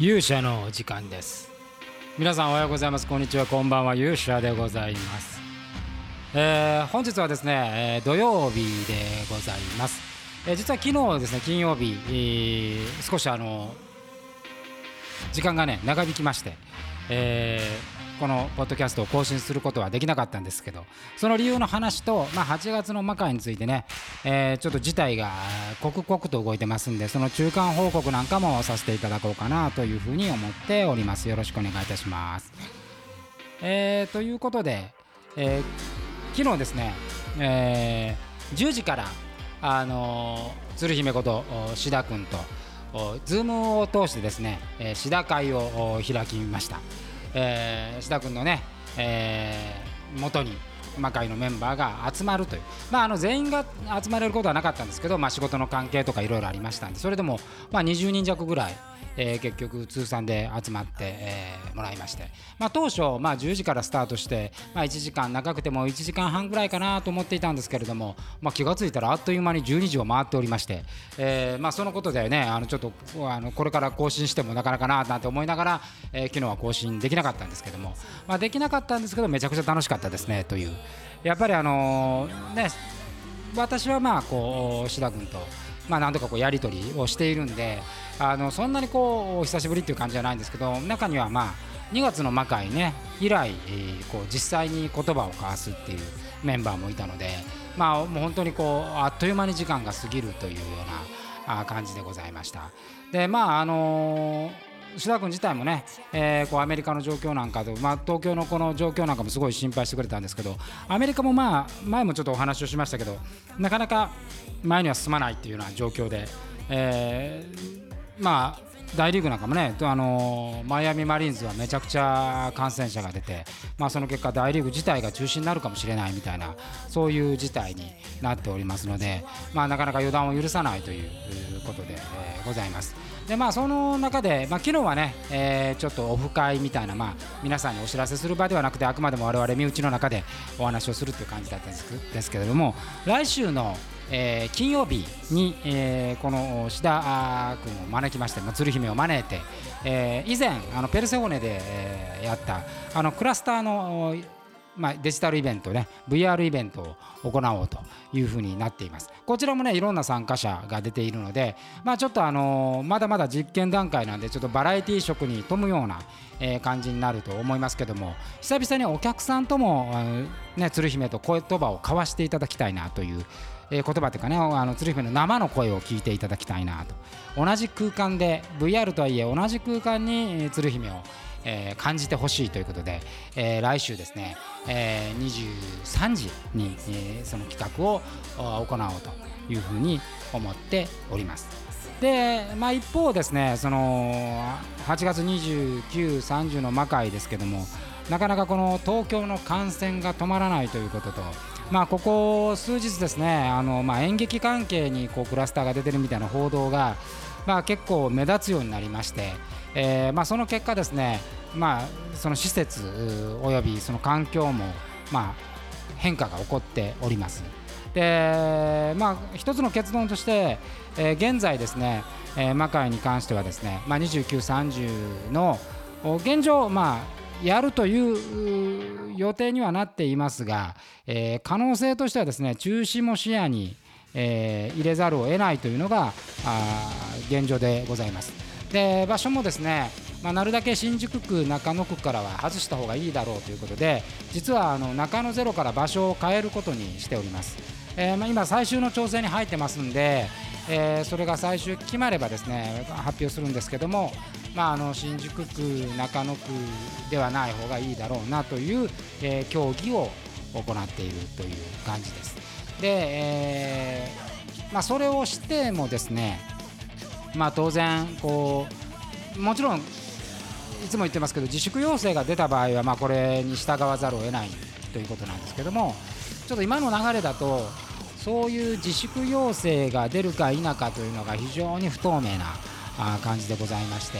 勇者の時間です。皆さんおはようございます。こんにちは。こんばんは。勇者でございます、えー本日はですね、えー土曜日でございます、えー実は昨日ですね金曜日、えー少しあの時間がね長引きまして、えーこのポッドキャストを更新することはできなかったんですけどその理由の話と、まあ、8月の魔界についてね、えーちょっと事態が刻々と動いてますんでその中間報告なんかもさせていただこうかなというふうに思っております。よろしくお願いいたします、えーということで、えー昨日ですね、えー10時からあのー鶴姫こと志田君とズームを通してですね、えー、志田会を開きました、えー、志田君のね、えー元に魔界のメンバーが集まるという、まあ、あの全員が集まれることはなかったんですけど、まあ、仕事の関係とかいろいろありましたんでそれでも、まあ、20人弱ぐらい、えー結局通算で集まって、えーもらいまして、まあ、当初、まあ、10時からスタートして、まあ、1時間長くても1時間半ぐらいかなと思っていたんですけれども、まあ、気がついたらあっという間に12時を回っておりまして、えーまあ、そのことでねあのちょっとあのこれから更新してもなかなかななんて思いながら、えー昨日は更新できなかったんですけども、まあ、できなかったんですけどめちゃくちゃ楽しかったですねという。やっぱりあのーね私はまあこう志田君と、まあ、何度かこうやり取りをしているんであのそんなにこうお久しぶりっていう感じじゃないんですけど中にはまあ2月の魔界ね以来、えこう実際に言葉を交わすっていうメンバーもいたのでまあもう本当にこうあっという間に時間が過ぎるというような感じでございました。でまああのー志田君自体もね、えーこうアメリカの状況なんかと、まあ、東京のこの状況なんかもすごい心配してくれたんですけどアメリカもまあ前もちょっとお話をしましたけどなかなか前には進まないっていうような状況で、えーまあ大リーグなんかもね、あのーマイアミマリーンズはめちゃくちゃ感染者が出て、まあ、その結果、大リーグ自体が中止になるかもしれないみたいな、そういう事態になっておりますので、まあ、なかなか予断を許さないということで、えーございます。でまあ、その中で、まあ、昨日はね、えーちょっとオフ会みたいな、まあ、皆さんにお知らせする場ではなくて、あくまでも我々身内の中でお話をするという感じだったんですですけれども、来週の、えー金曜日に、えーこの志田君を招きまして、まあ、鶴姫を招いて、えー以前あのペルセオネで、えーやったあのクラスターの、まあ、デジタルイベントね VR イベントを行おうというふうになっています。こちらもねいろんな参加者が出ているので、まあ、ちょっとあのまだまだ実験段階なんでちょっとバラエティー色に富むような、えー感じになると思いますけども久々にお客さんとも、ね、鶴姫と言葉を交わしていただきたいなというえー言葉というかねあの鶴姫の生の声を聞いていただきたいなと。同じ空間で VR とはいえ同じ空間に鶴姫を、えー感じてほしいということで、えー来週ですね、えー23時に、えーその企画を行おうというふうに思っております。で、まあ、一方ですねその8月29、30の魔界ですけどもなかなかこの東京の感染が止まらないということと、まあ、ここ数日ですねあの、まあ、演劇関係にこうクラスターが出てるみたいな報道が、まあ、結構目立つようになりまして、えーまあ、その結果ですね、まあ、その施設およびその環境も、まあ、変化が起こっております。でまあ、一つの結論として、えー現在ですね、えー魔界に関してはですね、まあ、29、30の現状、まあ、やるという予定にはなっていますが、えー可能性としてはですね中止も視野に、えー入れざるを得ないというのが現状でございます。で場所もですね、まあ、なるだけ新宿区、中野区からは外した方がいいだろうということで実はあの中野ゼロから場所を変えることにしております。えーまあ、今、最終の調整に入ってますんで、えーそれが最終決まればですね発表するんですけども、まあ、あの新宿区、中野区ではない方がいいだろうなという、えー協議を行っているという感じです。で、えまあ、それをしてもですね、まあ、当然こうもちろんいつも言ってますけど自粛要請が出た場合はまこれに従わざるを得ないということなんですけどもちょっと今の流れだとそういう自粛要請が出るか否かというのが非常に不透明な感じでございまして、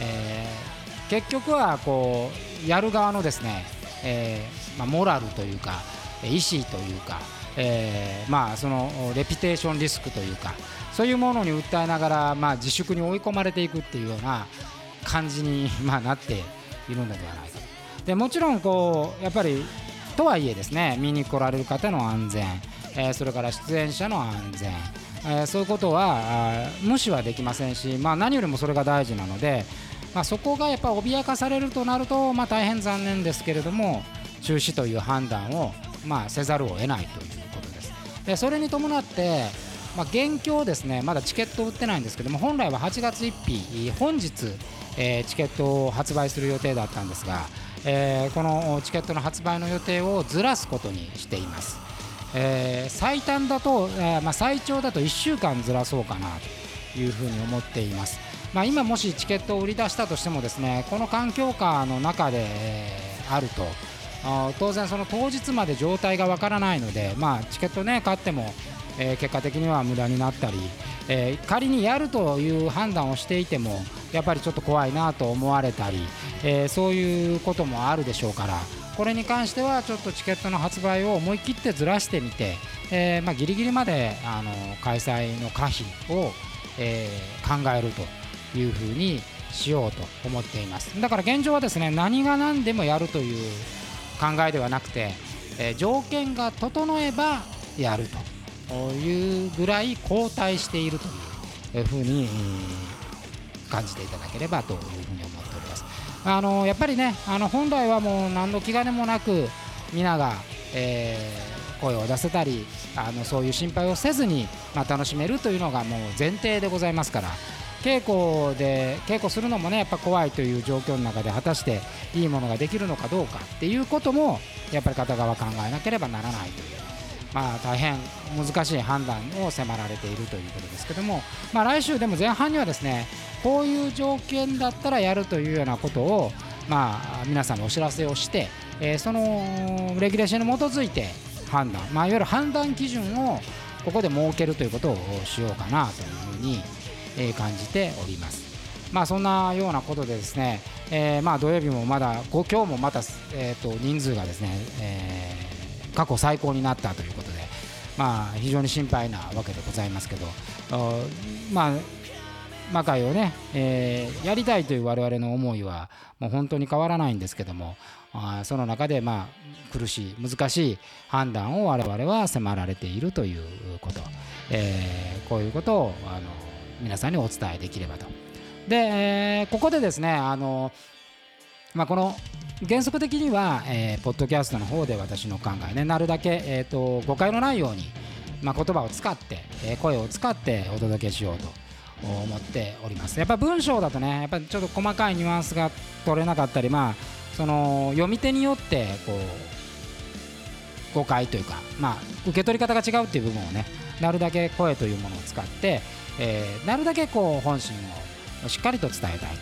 えー結局はこうやる側のですね、えーまあ、モラルというか意思というか、えーまあ、そのレピテーションリスクというかそういうものに訴えながら、まあ、自粛に追い込まれていくっていうような感じに、まあ、なっているのではないかでもちろんこうやっぱりとはいえですね見に来られる方の安全、えー、それから出演者の安全、えー、そういうことは無視はできませんし、まあ、何よりもそれが大事なので、まあ、そこがやっぱ脅かされるとなると、まあ、大変残念ですけれども中止という判断を、まあ、せざるを得ないという。で。それに伴ってまあ、現況ですねまだチケット売ってないんですけども本来は8月1日本日、えー、チケットを発売する予定だったんですが、えー、このチケットの発売の予定をずらすことにしています、えー、最短だと、えまあ、最長だと1週間ずらそうかなというふうに思っていますまあ、今もしチケットを売り出したとしてもですねこの環境下の中で、あると当然その当日まで状態がわからないので、まあ、チケットね買ってもえー、結果的には無駄になったり、えー、仮にやるという判断をしていてもやっぱりちょっと怖いなと思われたり、えー、そういうこともあるでしょうからこれに関してはちょっとチケットの発売を思い切ってずらしてみて、えーまあ、ギリギリまであの開催の可否を、えー、考えるというふうにしようと思っています。だから現状はですね何が何でもやるという考えではなくて、えー、条件が整えばやるというぐらい後退しているというふうに感じていただければというふうに思っております。あのやっぱりねあの本来はもう何の気兼ねもなく皆が、えー、声を出せたりあのそういう心配をせずに、まあ、楽しめるというのがもう前提でございますから稽古で稽古するのもねやっぱ怖いという状況の中で果たしていいものができるのかどうかっていうこともやっぱり片側考えなければならないという。まあ、大変難しい判断を迫られているということですけども、まあ、来週でも前半にはですねこういう条件だったらやるというようなことを、まあ、皆さんにお知らせをして、えー、そのレギュレーションに基づいて判断、まあ、いわゆる判断基準をここで設けるということをしようかなというふうに、感じております。まあ、そんなようなことでですね、えー、まあ土曜日もまだ今日もまた、えー、と人数がですね、えー過去最高になったということで、まあ、非常に心配なわけでございますけど、まあ、魔界をね、えー、やりたいという我々の思いはもう本当に変わらないんですけどもあその中でまあ苦しい難しい判断を我々は迫られているということ、えー、こういうことをあの皆さんにお伝えできればと。で、えー、ここでですねあの、まあ、この原則的には、えー、ポッドキャストの方で私の考えねなるだけ、えーと、誤解のないように、まあ、言葉を使って、えー、声を使ってお届けしようと思っておりますやっぱ文章だとねやっぱちょっと細かいニュアンスが取れなかったりまあその読み手によってこう誤解というか、まあ、受け取り方が違うっていう部分をねなるだけ声というものを使って、えー、なるだけこう本心をしっかりと伝えたい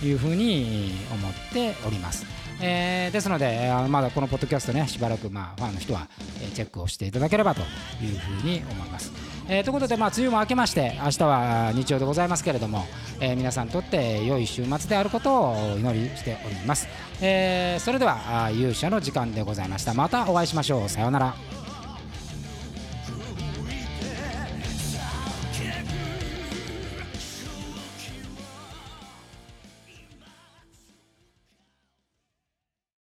というふうに思っております。えー、ですので、まだこのポッドキャストねしばらくまあファンの人は、えチェックをしていただければというふうに思います。えー、ということで、ま、梅雨も明けまして明日は日曜でございますけれども、えー、皆さんにとって良い週末であることをお祈りしております、え、それでは勇者の時間でございましたまたお会いしましょうさようなら